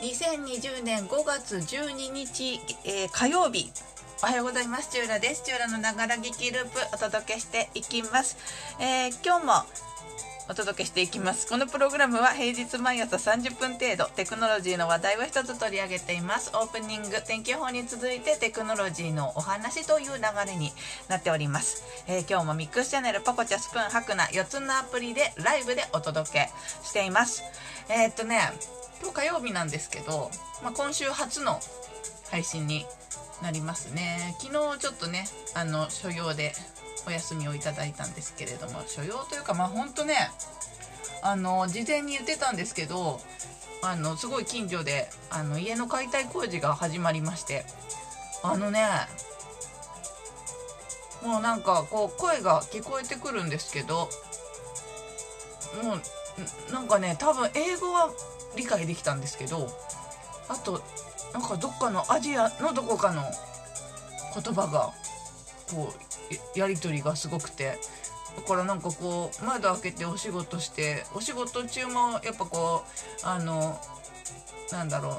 2020年5月12日、えー火曜日。おはようございます。チューラです。チューラのながら劇ループお届けしていきます、えー今日もお届けしていきます。このプログラムは平日毎朝30分程度テクノロジーの話題を一つ取り上げています。オープニング天気予報に続いてテクノロジーのお話という流れになっております、えー今日もミックスチャンネルポコチャスプーンハクナ4つのアプリでライブでお届けしています。えーっとね今日火曜日なんですけど、まあ、今週初の配信になりますね。昨日ちょっとねあの所用でお休みをいただいたんですけれども所用というかまあほんとねあの事前に言ってたんですけどあのすごい近所であの家の解体工事が始まりましてあのねもうなんかこう声が聞こえてくるんですけどもうなんかね多分英語は理解できたんですけどあとなんかどっかのアジアのどこかの言葉がこうやり取りがすごくてだからなんかこう窓開けてお仕事してお仕事中もやっぱこうあのなんだろう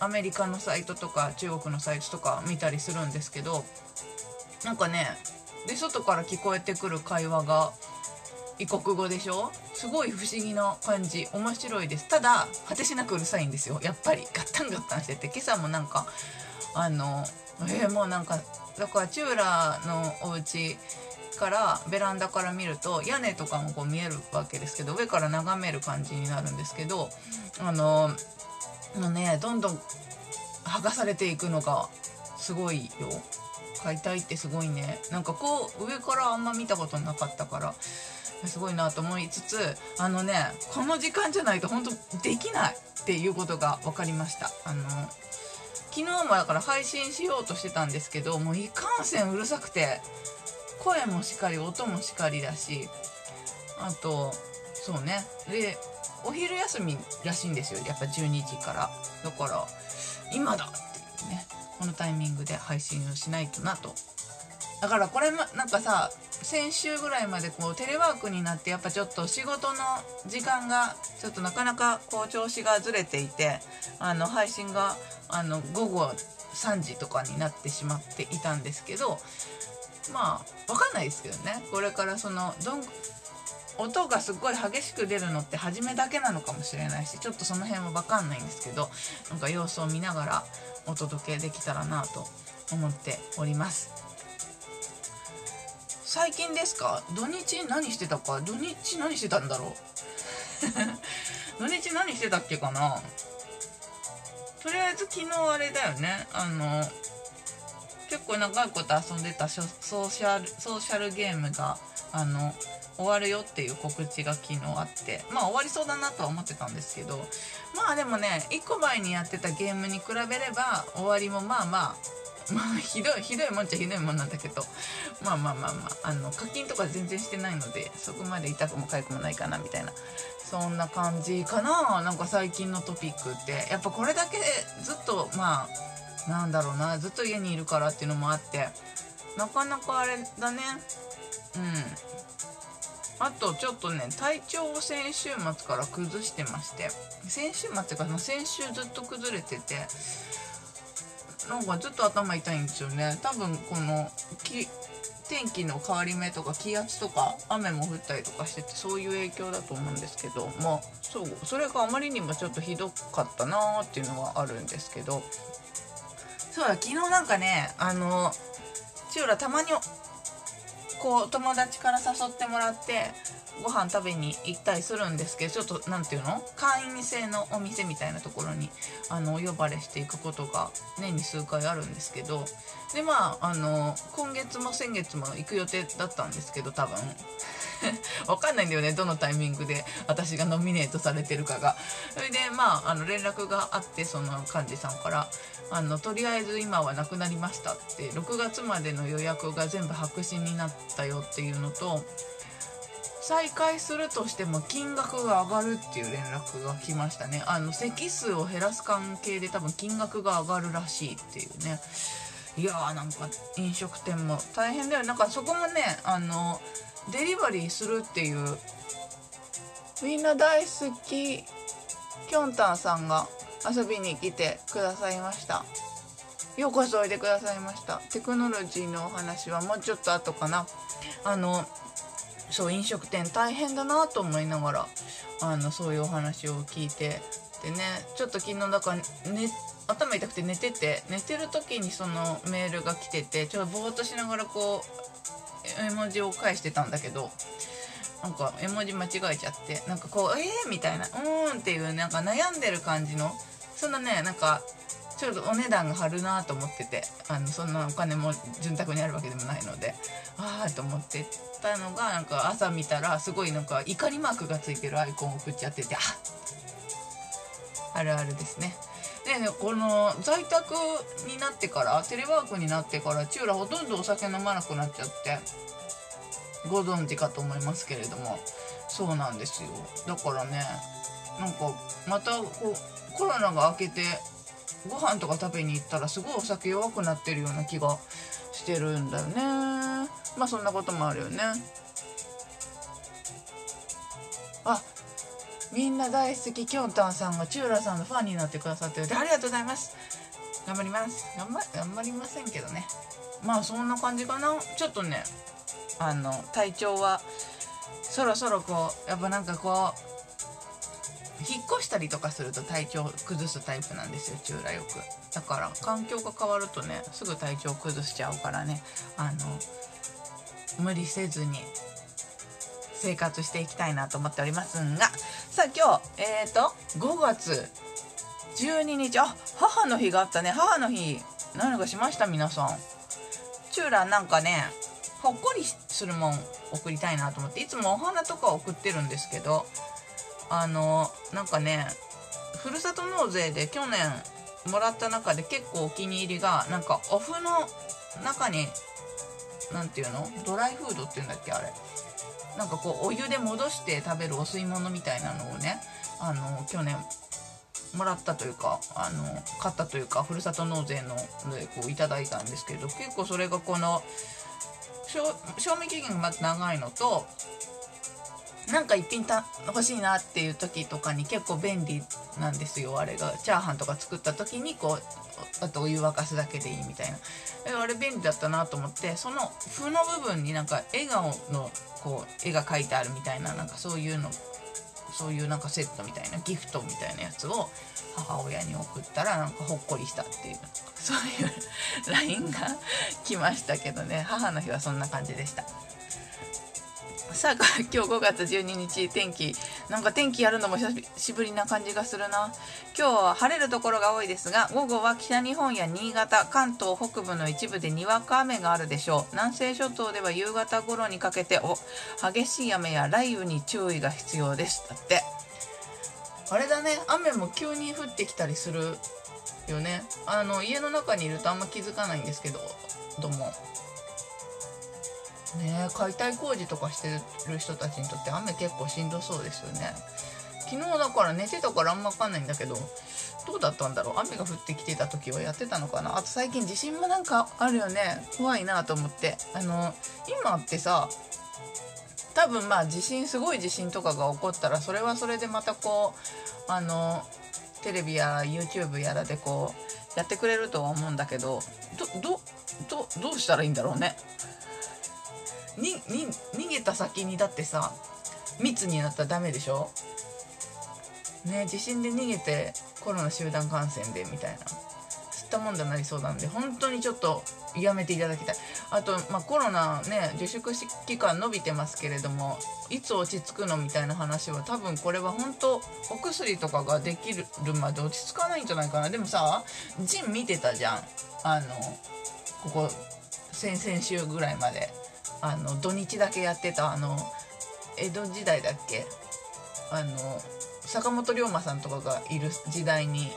アメリカのサイトとか中国のサイトとか見たりするんですけどなんかねで外から聞こえてくる会話が異国語でしょ？すごい不思議な感じ。面白いです。ただ果てしなくうるさいんですよ。やっぱり。ガッタンガッタンしてて。今朝もなんかあのえーもうなんかだからチューラーのお家からベランダから見ると屋根とかもこう見えるわけですけど上から眺める感じになるんですけどあのもうねどんどん剥がされていくのがすごいよ。解体ってすごいね。なんかこう上からあんま見たことなかったからすごいなと思いつつあのねこの時間じゃないと本当できないっていうことが分かりました。あの昨日もだから配信しようとしてたんですけどもういかんせんうるさくて声もしっかり音もしっかりだしあとそうね。でお昼休みらしいんですよ。やっぱ12時から。だから今だっていうねこのタイミングで配信をしないとなとだからこれまなんかさ先週ぐらいまでこうテレワークになってやっぱちょっと仕事の時間がちょっとなかなかこう調子がずれていてあの配信があの午後3時とかになってしまっていたんですけどまあわかんないですけどね。これからそのどん音がすごい激しく出るのって初めだけなのかもしれないしちょっとその辺は分かんないんですけどなんか様子を見ながらお届けできたらなと思っております。最近ですか？土日何してたか？土日何してたんだろう？土日何してたっけかな？とりあえず昨日あれだよね。あの結構長いこと遊んでたソーシャルソーシャルゲームがあの終わるよっていう告知が昨日あって。まあ終わりそうだなとは思ってたんですけど。まあでもね1個前にやってたゲームに比べれば終わりもまあまあまあひどいひどいもんっちゃひどいもんなんだけど。まあまあまあまああの課金とか全然してないのでそこまで痛くも痒くもないかなみたいな。そんな感じかな。なんか最近のトピックって。やっぱこれだけずっとまあなんだろうなずっと家にいるからっていうのもあって。なかなかあれだね。うん。あとちょっとね体調を先週末から崩してまして。先週末か先週ずっと崩れてて。なんかずっと頭痛いんですよね。多分この天気の変わり目とか気圧とか雨も降ったりとかしててそういう影響だと思うんですけどまあそうそれがあまりにもちょっとひどかったなーっていうのはあるんですけど。そうだ昨日なんかねあの千浦たまにこう友達から誘ってもらってご飯食べに行ったりするんですけどちょっと何ていうの会員制のお店みたいなところにあのお呼ばれしていくことが年に数回あるんですけどでまああの今月も先月も行く予定だったんですけど多分。わかんないんだよねどのタイミングで私がノミネートされてるかが。それでまああの連絡があってその幹事さんからあのとりあえず今はなくなりましたって6月までの予約が全部白紙になったよっていうのと再開するとしても金額が上がるっていう連絡が来ましたね。あの席数を減らす関係で多分金額が上がるらしいっていうね。いやーなんか飲食店も大変だよ。なんかそこもねあのデリバリーするっていうみんな大好ききょんたんさんが遊びに来てくださいました。ようこそおいでくださいました。テクノロジーのお話はもうちょっと後かな。あのそう飲食店大変だなと思いながらあのそういうお話を聞いてでねちょっと昨日だから、ね、頭痛くて寝てて寝てる時にそのメールが来ててちょっとぼーっとしながらこう絵文字を返してたんだけどなんか絵文字間違えちゃってなんかこう「えー?」みたいな「うーん」っていうなんか悩んでる感じのそんなねなんかちょっとお値段が張るなと思っててあのそんなお金も潤沢にあるわけでもないのでああと思ってたのがなんか朝見たらすごいなんか怒りマークがついてるアイコンを送っちゃっててああるあるですね。でねこの在宅になってからテレワークになってからチューラほとんどお酒飲まなくなっちゃってご存知かと思いますけれどもそうなんですよだからねなんかまたこうコロナが明けてご飯とか食べに行ったらすごいお酒弱くなってるような気がしてるんだよね。まあそんなこともあるよね。あみんな大好ききょんたんさんがチューラさんのファンになってくださってる。でありがとうございます。頑張ります。頑張頑張りませんけどね。まあそんな感じかな。ちょっとねあの体調はそろそろこうやっぱなんかこう引っ越したりとかすると体調崩すタイプなんですよチューラよく。だから環境が変わるとねすぐ体調崩しちゃうからね。あの無理せずに生活していきたいなと思っておりますが。さあ今日えっ、ー、と5月12日。あ母の日があったね。母の日何かしました？皆さん。チューラなんかねほっこりするもん送りたいなと思っていつもお花とか送ってるんですけどあのなんかねふるさと納税で去年もらった中で結構お気に入りがなんかお麩の中に何ていうの？ドライフードっていうんだっけあれ。なんかこうお湯で戻して食べるお吸い物みたいなのをねあの去年もらったというかあの買ったというかふるさと納税のでこういただいたんですけど結構それがこの賞味期限がまず長いのとなんか一品た欲しいなっていう時とかに結構便利なんですよあれが。チャーハンとか作った時にこうあとお湯沸かすだけでいいみたいな。あれ便利だったなと思ってその符の部分になんか笑顔のこう絵が描いてあるみたいななんかそういうのそういうなんかセットみたいなギフトみたいなやつを母親に送ったらなんかほっこりしたっていうそういう LINE が来ましたけどね。母の日はそんな感じでした。さあ 今日5月12日天気。なんか天気やるのも久しぶりな感じがするな。今日は晴れるところが多いですが午後は北日本や新潟関東北部の一部でにわか雨があるでしょう。南西諸島では夕方頃にかけてお激しい雨や雷雨に注意が必要です。だって。あれだね。雨も急に降ってきたりするよね。あの家の中にいるとあんま気づかないんですけどどうも。ね。解体工事とかしてる人たちにとって雨結構しんどそうですよね。昨日だから寝てたからあんま分かんないんだけどどうだったんだろう？雨が降ってきてた時はやってたのかな？あと最近地震もなんかあるよね。怖いなと思って。あの今ってさ多分まあ地震すごい地震とかが起こったらそれはそれでまたこうあのテレビや YouTube やらでこうやってくれるとは思うんだけどどどどどうしたらいいんだろうね？にに逃げた先にだってさ密になったらダメでしょ？ね地震で逃げてコロナ集団感染でみたいな。吸ったもんだなりそうなんで。本当にちょっとやめていただきたい。あと、まあ、コロナね自粛期間伸びてますけれどもいつ落ち着くのみたいな話は多分これは本当お薬とかができるまで落ち着かないんじゃないかな。でもさジン見てたじゃん。あのここ先々週ぐらいまで。あの土日だけやってたあの江戸時代だっけ？あの坂本龍馬さんとかがいる時代に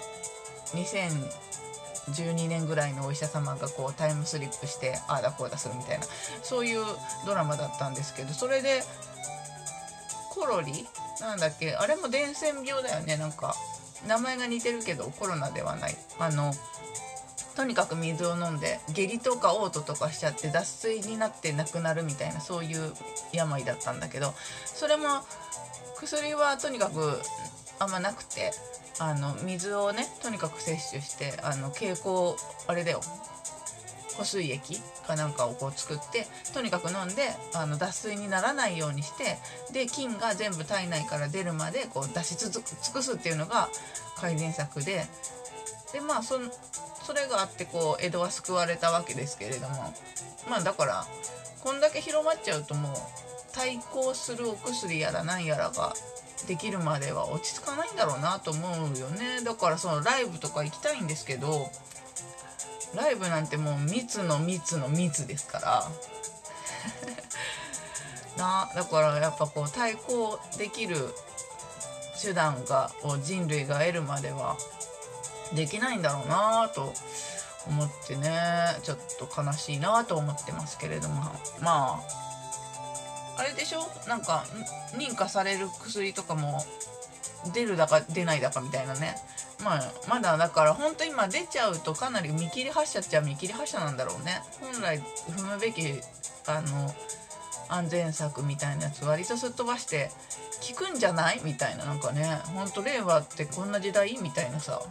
2012年ぐらいのお医者様がこうタイムスリップしてああだこうだするみたいなそういうドラマだったんですけどそれでコロリ？なんだっけ？あれも伝染病だよね。なんか名前が似てるけどコロナではない。あのとにかく水を飲んで下痢とか嘔吐とかしちゃって脱水になって亡くなるみたいなそういう病だったんだけどそれも薬はとにかくあんまなくてあの水をねとにかく摂取してあの蛍光あれだよ。保水液かなんかをこう作ってとにかく飲んであの脱水にならないようにしてで菌が全部体内から出るまでこう出し尽くすっていうのが改善策で。でまあそそれがあってこう江戸は救われたわけですけれども。まあだからこんだけ広まっちゃうともう対抗するお薬やら何やらができるまでは落ち着かないんだろうなと思うよね。だからそのライブとか行きたいんですけどライブなんてもう密の密の密ですから。なだからやっぱこう対抗できる手段がを人類が得るまではできないんだろうなと思ってね。ちょっと悲しいなと思ってますけれども。まああれでしょ？なんか認可される薬とかも出るだか出ないだかみたいなね。まあまだだから本当今出ちゃうとかなり見切り発車っちゃ見切り発車なんだろうね。本来踏むべきあの安全策みたいなやつ割とすっ飛ばして効くんじゃない？みたいななんかね。ほんと令和ってこんな時代？みたいなさ。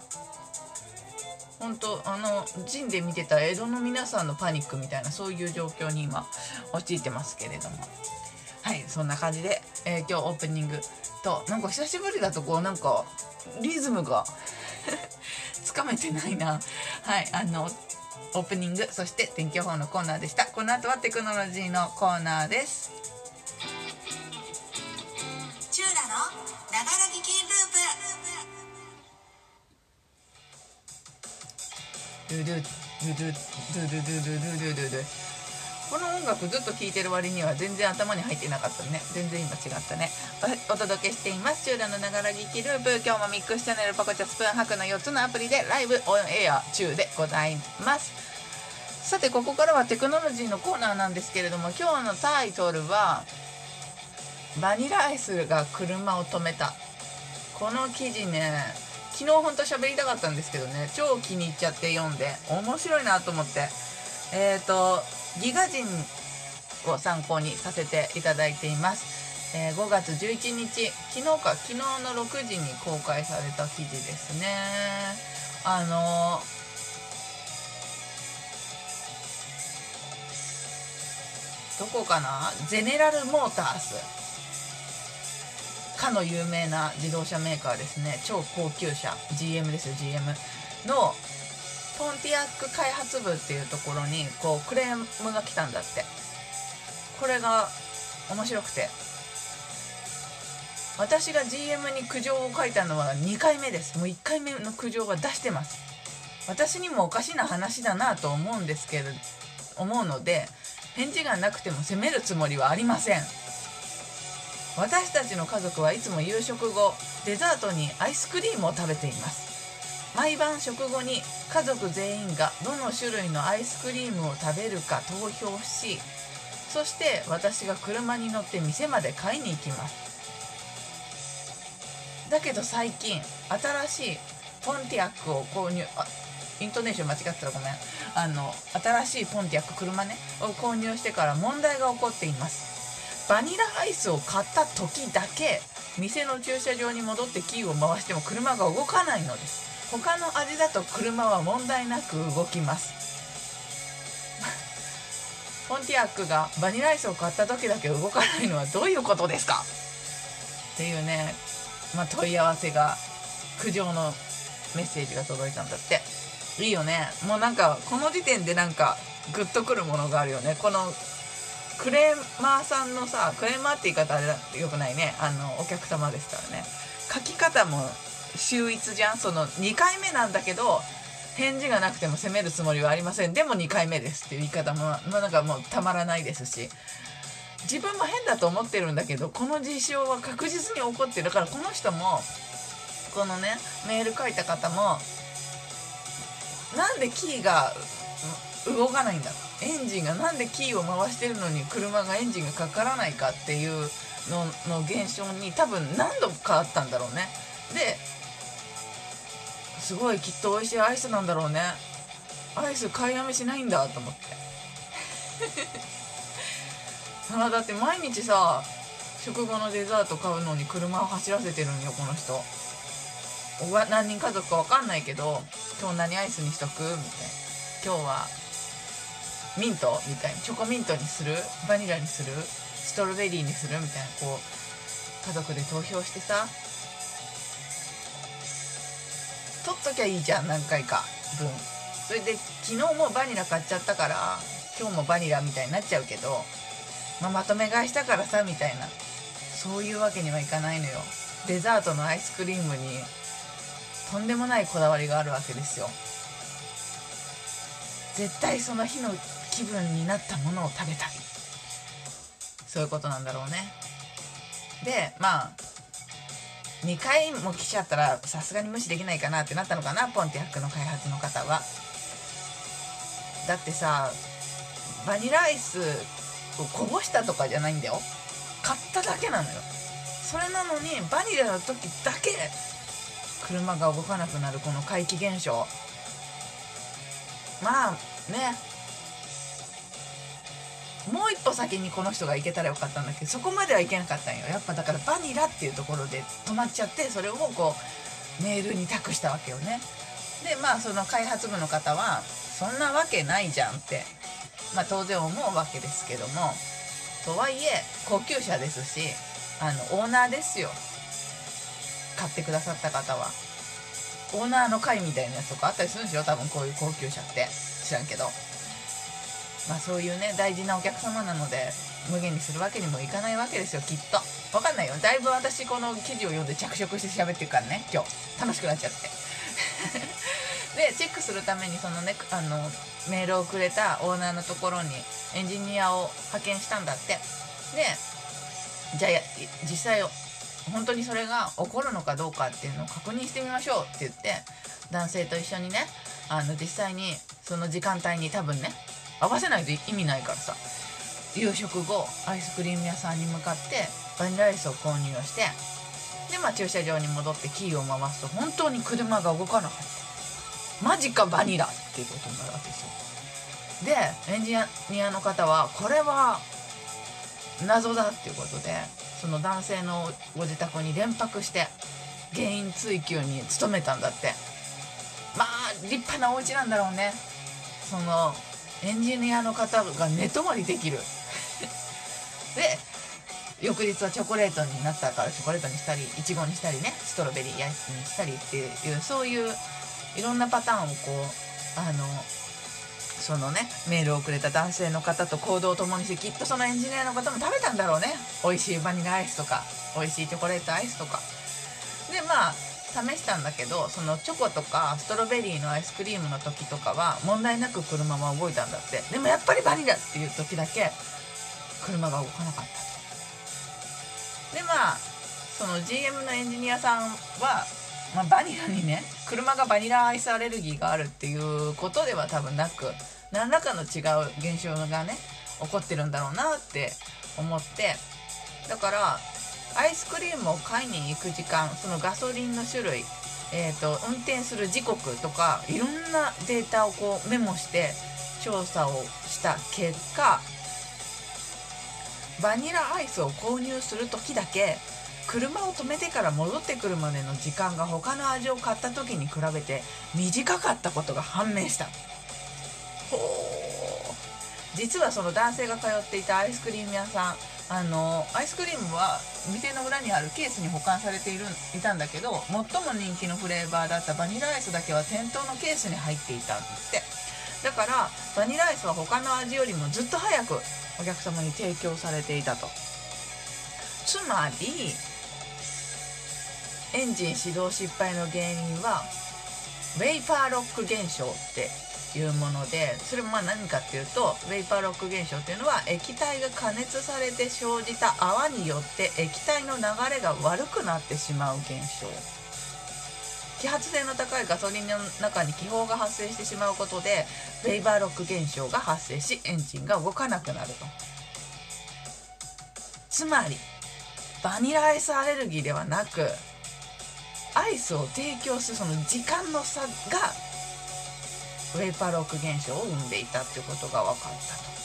本当あの陣で見てた江戸の皆さんのパニックみたいなそういう状況に今陥ってますけれども。はいそんな感じで、えー、今日オープニングとなんか久しぶりだとこうなんかリズムが つかめてないな。はいあのオープニングそして天気予報のコーナーでした。この後はテクノロジーのコーナーです。チューラのながら聞きドゥドゥドゥドゥドゥドゥドゥドゥドゥドゥドゥこの音楽ずっと聴いてる割には全然頭に入ってなかったね全然今違ったねお届けしていますチューラのながら聞きループ今日もミックスチャンネルパコチャスプーンハクの4つのアプリでライブオンエア中でございますさてここからはテクノロジーのコーナーなんですけれども今日のタイトルはバニラアイスが車を止めたこの記事ね昨日本当喋りたかったんですけどね超気に入っちゃって読んで面白いなと思って。えっ、ー、とギガ人を参考にさせていただいています、えー5月11日昨日か昨日の6時に公開された記事ですね。あのどこかな？ゼネラルモータースかの有名な自動車メーカーですね。超高級車。GM ですよ GM のポンティアック開発部っていうところにこうクレームが来たんだって。これが面白くて。私が GM に苦情を書いたのは2回目です。もう1回目の苦情は出してます。私にもおかしな話だなと思うんですけど思うので返事がなくても責めるつもりはありません。私たちの家族はいつも夕食後デザートにアイスクリームを食べています。毎晩食後に家族全員がどの種類のアイスクリームを食べるか投票しそして私が車に乗って店まで買いに行きます。だけど最近新しいポンティアックを購入あイントネーション間違ったらごめん。あの新しいポンティアック車ねを購入してから問題が起こっています。バニラアイスを買った時だけ店の駐車場に戻ってキーを回しても車が動かないのです。他の味だと車は問題なく動きます。ポンティアックがバニラアイスを買った時だけ動かないのはどういうことですか？っていうね、まあ、問い合わせが苦情のメッセージが届いたんだって。いいよね。もうなんかこの時点でなんかグッとくるものがあるよね。このクレーマーさんのさクレーマーって言い方あれだよくないね。あのお客様ですからね。書き方も秀逸じゃん。その2回目なんだけど返事がなくても責めるつもりはありません。でも2回目ですっていう言い方も、まあ、なんかもうたまらないですし。自分も変だと思ってるんだけどこの事象は確実に起こってるだからこの人もこのねメール書いた方もなんでキーが動かないんだ。エンジンがなんでキーを回してるのに車がエンジンがかからないかっていうのの現象に多分何度かあったんだろうね。ですごいきっと美味しいアイスなんだろうね。アイス買いやめしないんだと思って。あだって毎日さ食後のデザート買うのに車を走らせてるんよこの人。おわ何人家族か分かんないけど今日何アイスにしとく？みたいな。今日はミントみたいにチョコミントにするバニラにするストロベリーにするみたいなこう家族で投票してさ取っときゃいいじゃん何回か分。それで昨日もバニラ買っちゃったから今日もバニラみたいになっちゃうけど、まあ、まとめ買いしたからさみたいな。そういうわけにはいかないのよ。デザートのアイスクリームにとんでもないこだわりがあるわけですよ。絶対その日の気分になったものを食べたい。そういうことなんだろうね。でまあ2回も来ちゃったらさすがに無視できないかなってなったのかな。ポンティアックの開発の方は。だってさバニラアイスをこぼしたとかじゃないんだよ。買っただけなのよ。それなのにバニラの時だけ車が動かなくなるこの怪奇現象。まあね。もう一歩先にこの人が行けたらよかったんだけどそこまでは行けなかったんよ。やっぱだからバニラっていうところで止まっちゃってそれをこうメールに託したわけよね。でまあその開発部の方はそんなわけないじゃんって。まあ当然思うわけですけどもとはいえ高級車ですしあのオーナーですよ。買ってくださった方は。オーナーの会みたいなやつとかあったりするんですよ。多分こういう高級車って。知らんけど。まあそういうね大事なお客様なので無限にするわけにもいかないわけですよきっと。分かんないよ。だいぶ私この記事を読んで着色して喋ってるからね今日。楽しくなっちゃって。でチェックするためにそのねあのメールをくれたオーナーのところにエンジニアを派遣したんだって。でじゃあ実際本当にそれが起こるのかどうかっていうのを確認してみましょうって言って男性と一緒にねあの実際にその時間帯に多分ね合わせないと意味ないからさ。夕食後アイスクリーム屋さんに向かってバニラアイスを購入をしてでまあ駐車場に戻ってキーを回すと本当に車が動かなかった。マジかバニラっていうことになるわけですよ。でエンジニアの方はこれは謎だっていうことでその男性のご自宅に連泊して原因追及に努めたんだって。まあ立派なお家なんだろうね。そのエンジニアの方が寝泊まりできる。で翌日はチョコレートになったからチョコレートにしたりいちごにしたりねストロベリーアイスにしたりっていうそういういろんなパターンをこうあのそのねメールをくれた男性の方と行動を共にしてきっとそのエンジニアの方も食べたんだろうね。美味しいバニラアイスとか美味しいチョコレートアイスとか。でまあ試したんだけどそのチョコとかストロベリーのアイスクリームの時とかは問題なく車は動いたんだって。でもやっぱりバニラっていう時だけ車が動かなかった。とでまあその GM のエンジニアさんは、まあ、バニラにね車がバニラアイスアレルギーがあるっていうことでは多分なく何らかの違う現象がね起こってるんだろうなって思って。だからアイスクリームを買いに行く時間そのガソリンの種類、えーと、運転する時刻とかいろんなデータをこうメモして調査をした結果バニラアイスを購入する時だけ車を止めてから戻ってくるまでの時間が他の味を買った時に比べて短かったことが判明した。ほう実はその男性が通っていたアイスクリーム屋さんあのアイスクリームは店の裏にあるケースに保管されているいたんだけど最も人気のフレーバーだったバニラアイスだけは店頭のケースに入っていたんですって。だからバニラアイスは他の味よりもずっと早くお客様に提供されていたと。つまりエンジン始動失敗の原因はウェイパーロック現象っていうものでそれもまあ何かっていうとウェイパーロック現象っていうのは液体が加熱されて生じた泡によって液体の流れが悪くなってしまう現象。揮発性の高いガソリンの中に気泡が発生してしまうことでウェイバーロック現象が発生しエンジンが動かなくなると。つまりバニラアイスアレルギーではなくアイスを提供するその時間の差がウェイパーロック現象を生んでいたっていうことが分かったと。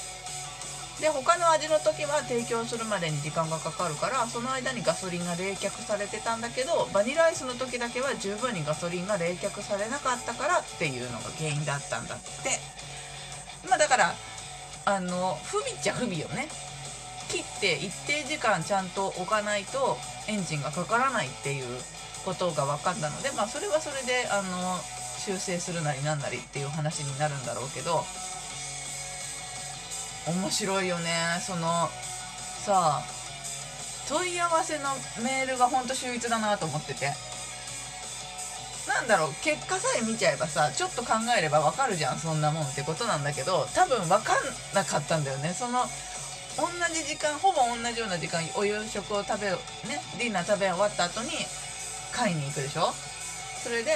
で他の味の時は提供するまでに時間がかかるからその間にガソリンが冷却されてたんだけどバニラアイスの時だけは十分にガソリンが冷却されなかったからっていうのが原因だったんだって。まあだからあの不備っちゃ不備よね。切って一定時間ちゃんと置かないとエンジンがかからないっていうことが分かったのでまあそれはそれであの修正するなりなんなりっていう話になるんだろうけど面白いよね。そのさあ問い合わせのメールがほんと秀逸だなと思ってて。なんだろう結果さえ見ちゃえばさちょっと考えればわかるじゃんそんなもんってことなんだけど多分分かんなかったんだよね。その同じ時間ほぼ同じような時間お夕食を食べねディナー食べ終わった後に買いに行くでしょ？それで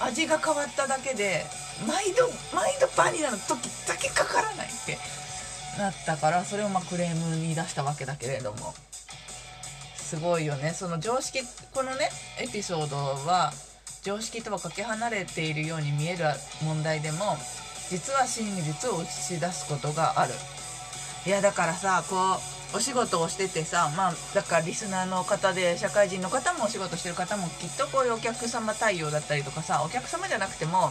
味が変わっただけで毎度毎度バニラの時だけかからないってなったからそれをまクレームに出したわけだけれども。すごいよね。その常識このねエピソードは常識とはかけ離れているように見える問題でも実は真実を映し出すことがある。いやだからさこうお仕事をしててさまあだからリスナーの方で社会人の方もお仕事してる方もきっとこういうお客様対応だったりとかさお客様じゃなくても、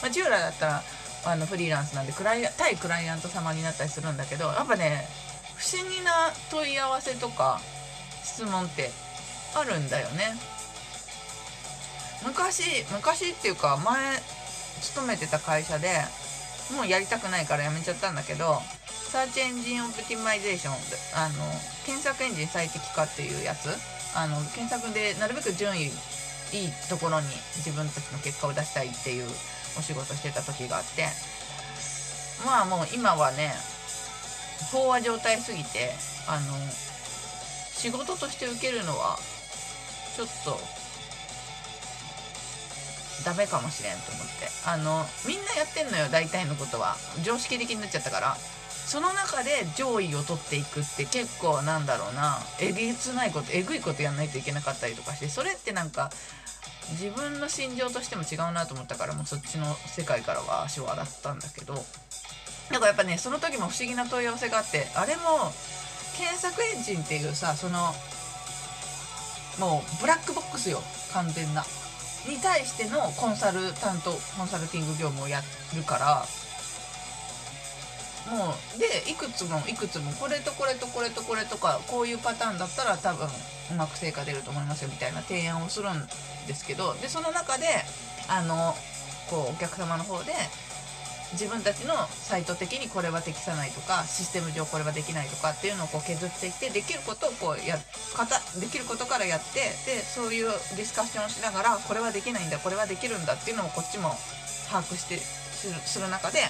まあ、従来だったらあのフリーランスなんでクライ対クライアント様になったりするんだけどやっぱね不思議な問い合わせとか質問ってあるんだよね。昔昔っていうか前勤めてた会社でもうやりたくないから辞めちゃったんだけど Search Engine Optimization あの検索エンジン最適化っていうやつ。あの検索でなるべく順位いいところに自分たちの結果を出したいっていうお仕事してた時があってまあもう今はね飽和状態すぎてあの仕事として受けるのはちょっとダメかもしれんと思って。あのみんなやってんのよ大体のことは。常識的になっちゃったから。その中で上位を取っていくって結構なんだろうな。えげつないことえぐいことやんないといけなかったりとかしてそれってなんか自分の心情としても違うなと思ったからもうそっちの世界からは足を洗ったんだけど。だかやっぱねその時も不思議な問い合わせがあってあれも検索エンジンっていうさそのもうブラックボックスよ完全な。に対してのコンサル担当コンサルティング業務をやるからもうでいくつもいくつもこれとこれとこれとこれとかこういうパターンだったら多分うまく成果出ると思いますよみたいな提案をするんですけどでその中であのこうお客様の方で自分たちのサイト的にこれは適さないとかシステム上これはできないとかっていうのをこう削っていってできることをこうやかたできることからやってでそういうディスカッションをしながらこれはできないんだこれはできるんだっていうのをこっちも把握してするする中で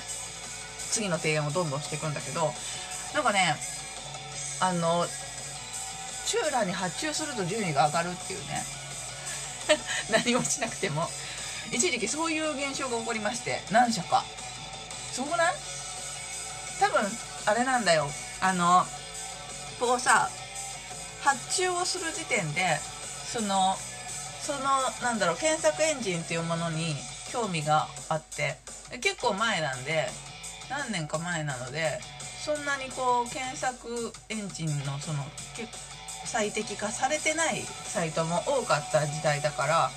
次の提案をどんどんしていくんだけどなんかねあのチューラーに発注すると順位が上がるっていうね。何もしなくても。一時期そういう現象が起こりまして何社か。すごくない？多分あれなんだよ。あのこうさ発注をする時点でそのそのなんだろう検索エンジンっていうものに興味があって結構前なんで何年か前なのでそんなにこう検索エンジンのその最適化されてないサイトも多かった時代だから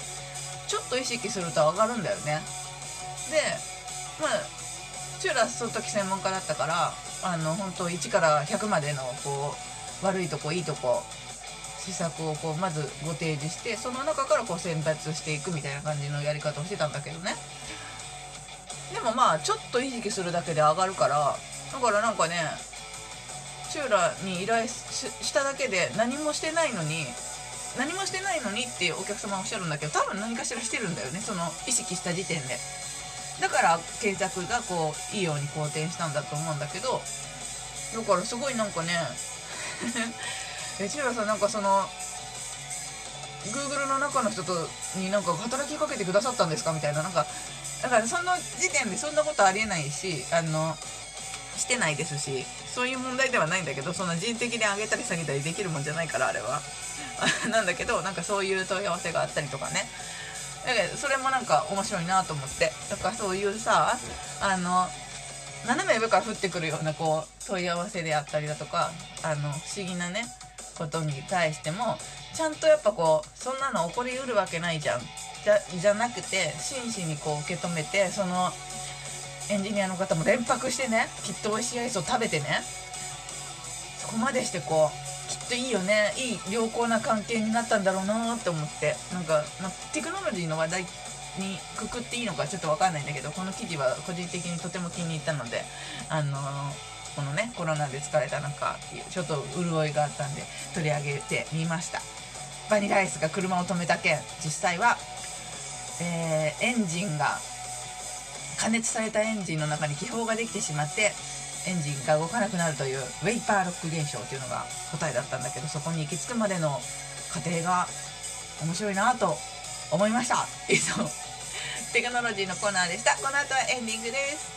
ちょっと意識すると上がるんだよね。でまあチューラその時専門家だったからあの本当1から100までのこう悪いとこいいとこ施策をこうまずご提示してその中からこう選別していくみたいな感じのやり方をしてたんだけどね。でもまあちょっと意識するだけで上がるからだからなんかねチューラに依頼しただけで何もしてないのに何もしてないのにっていうお客様おっしゃるんだけど多分何かしらしてるんだよねその意識した時点で。だから検索がこういいように好転したんだと思うんだけどだからすごいなんかね えチューラさんなんかその Google の中の人とになんか働きかけてくださったんですか？みたいななんかだからその時点でそんなことありえないしあのしてないですしそういう問題ではないんだけどそんな人的に上げたり下げたりできるもんじゃないからあれは。なんだけどなんかそういう問い合わせがあったりとかね。だけどそれもなんか面白いなと思って。だからそういうさあの斜め上から降ってくるようなこう問い合わせであったりだとかあの不思議なねことに対してもちゃんとやっぱこうそんなの起こりうるわけないじゃん。じゃじゃなくて真摯にこう受け止めてそのエンジニアの方も連泊してねきっと美味しいアイスを食べてねそこまでしてこうきっといいよねいい良好な関係になったんだろうなって思ってなんか、まテクノロジーの話題にくくっていいのかちょっと分かんないんだけどこの記事は個人的にとても気に入ったのであのこのねコロナで疲れた中っていうちょっと潤いがあったんで取り上げてみました。バニラアイスが車を止めた件実際は、えーエンジンが加熱されたエンジンの中に気泡ができてしまってエンジンが動かなくなるというウェイパーロック現象というのが答えだったんだけどそこに行き着くまでの過程が面白いなと思いました以上テクノロジーのコーナーでしたこの後はエンディングです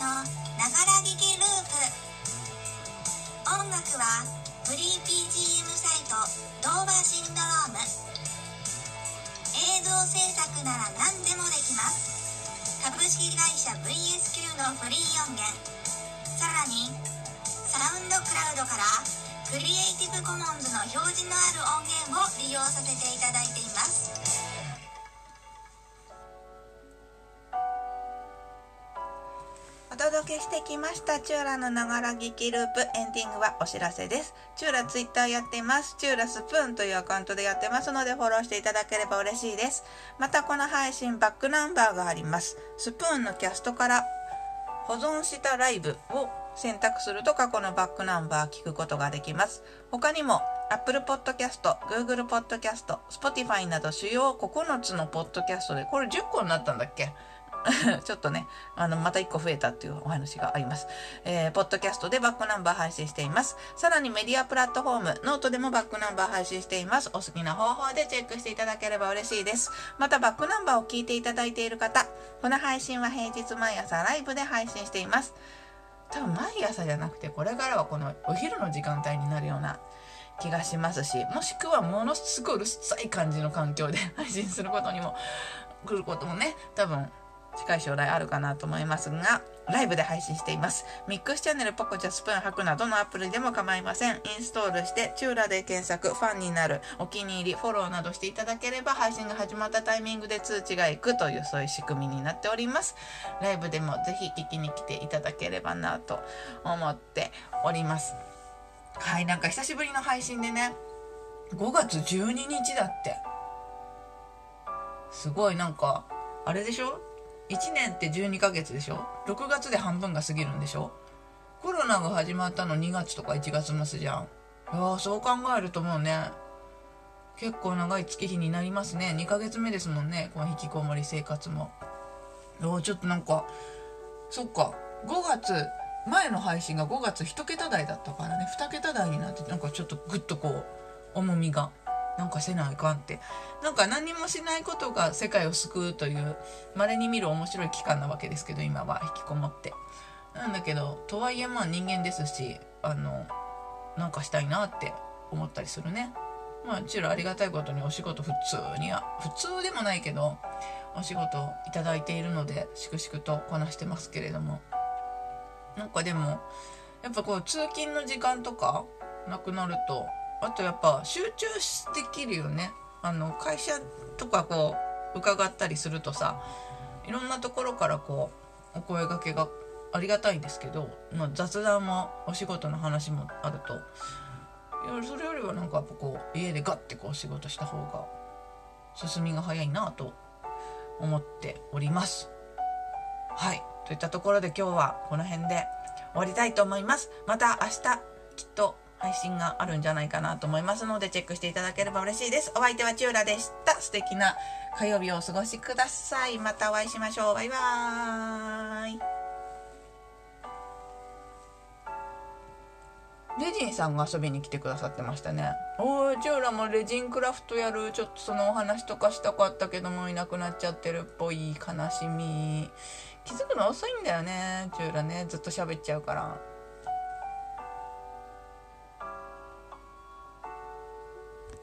のながら聞きループ。音楽はフリー BGM サイトドーバーシンドローム。映像制作なら何でもできます。株式会社 VSQ のフリー音源。さらにサウンドクラウドからクリエイティブコモンズの表示のある音源を利用させていただいています。届けしてきましたチューラのながら聞きループエンディングはお知らせです。チューラツイッターやってます。チューラスプーンというアカウントでやってますのでフォローしていただければ嬉しいです。またこの配信バックナンバーがあります。スプーンのキャストから保存したライブを選択すると過去のバックナンバー聞くことができます。他にも Apple Podcast、Google Podcast、Spotify など主要9つのポッドキャストでこれ10個になったんだっけ？ちょっとね、あの、また1個増えたっていうお話があります。えー、ポッドキャストでバックナンバー配信しています。さらにメディアプラットフォーム、ノートでもバックナンバー配信しています。お好きな方法でチェックしていただければ嬉しいです。また、バックナンバーを聞いていただいている方、この配信は平日毎朝ライブで配信しています。多分毎朝じゃなくて、これからはこのお昼の時間帯になるような気がしますし、もしくはものすごいうるさい感じの環境で配信することにも、来ることもね、多分近い将来あるかなと思いますが、ライブで配信しています。ミックスチャンネル、ポコチャ、スプーン、ハクなどのアプリでも構いません。インストールして、チューラで検索、ファンになる、お気に入り、フォローなどしていただければ、配信が始まったタイミングで通知が行くという、そういう仕組みになっております。ライブでもぜひ聞きに来ていただければなと思っております。はい、なんか久しぶりの配信でね、5月12日だって。すごいなんか、あれでしょ？1年って12ヶ月でしょ？6月で半分が過ぎるんでしょ？コロナが始まったの2月とか1月末じゃん。いやそう考えるともうね結構長い月日になりますね。2ヶ月目ですもんね。この引きこもり生活も。おーちょっとなんかそっか。5月前の配信が5月1桁台だったからね。2桁台になってなんかちょっとグッとこう重みが。なんかせないかんって。なんか何もしないことが世界を救うという稀に見る面白い期間なわけですけど今は引きこもって。なんだけどとはいえまあ人間ですしあのなんかしたいなって思ったりするね。まあチューありがたいことにお仕事普通には普通でもないけどお仕事いただいているので粛々とこなしてますけれども。なんかでもやっぱこう通勤の時間とかなくなるとあとやっぱ集中できるよね。あの会社とかこう伺ったりするとさいろんなところからこうお声がけがありがたいんですけど、まあ、雑談もお仕事の話もあると。いやそれよりはなんかやっぱこう家でガッてこう仕事した方が進みが早いなと思っております。はい。といったところで今日はこの辺で終わりたいと思います。また明日きっと配信があるんじゃないかなと思いますのでチェックしていただければ嬉しいです。お相手はチューラでした。素敵な火曜日をお過ごしください。またお会いしましょう。バイバーイ。レジンさんが遊びに来てくださってましたね。おーチューラもレジンクラフトやるちょっとそのお話とかしたかったけどもいなくなっちゃってるっぽい悲しみ。気づくの遅いんだよねチューラね。ずっと喋っちゃうから。